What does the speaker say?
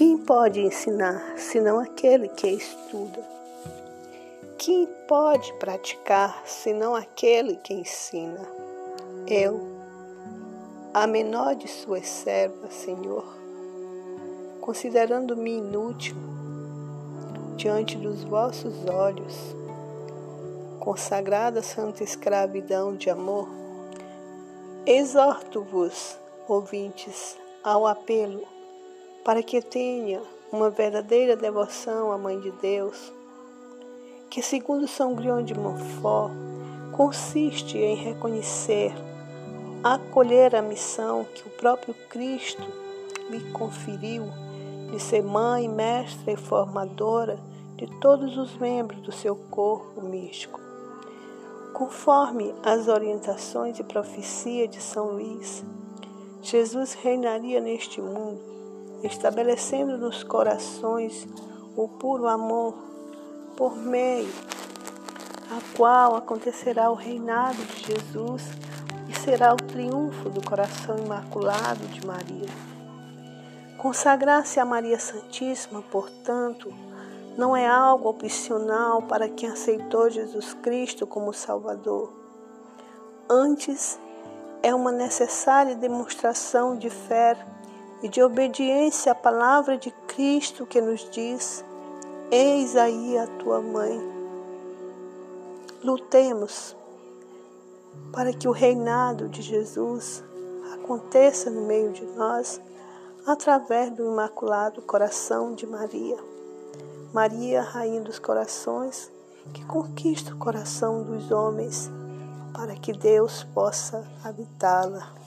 Quem pode ensinar senão aquele que estuda? Quem pode praticar senão aquele que ensina? Eu, a menor de suas servas, Senhor, considerando-me inútil diante dos vossos olhos, consagrada santa escravidão de amor, exorto-vos, ouvintes, ao apelo para que tenha uma verdadeira devoção à Mãe de Deus, que, segundo São Grião de Montfort, consiste em reconhecer, acolher a missão que o próprio Cristo lhe conferiu de ser mãe, mestra e formadora de todos os membros do seu corpo místico. Conforme as orientações e profecia de São Luís, Jesus reinaria neste mundo estabelecendo nos corações o puro amor, por meio a qual acontecerá o reinado de Jesus e será o triunfo do coração imaculado de Maria. Consagrar-se a Maria Santíssima, portanto, não é algo opcional para quem aceitou Jesus Cristo como Salvador. Antes, é uma necessária demonstração de fé e de obediência à palavra de Cristo que nos diz: Eis aí a tua mãe. Lutemos para que o reinado de Jesus aconteça no meio de nós através do imaculado coração de Maria. Maria, rainha dos corações, que conquista o coração dos homens para que Deus possa habitá-la.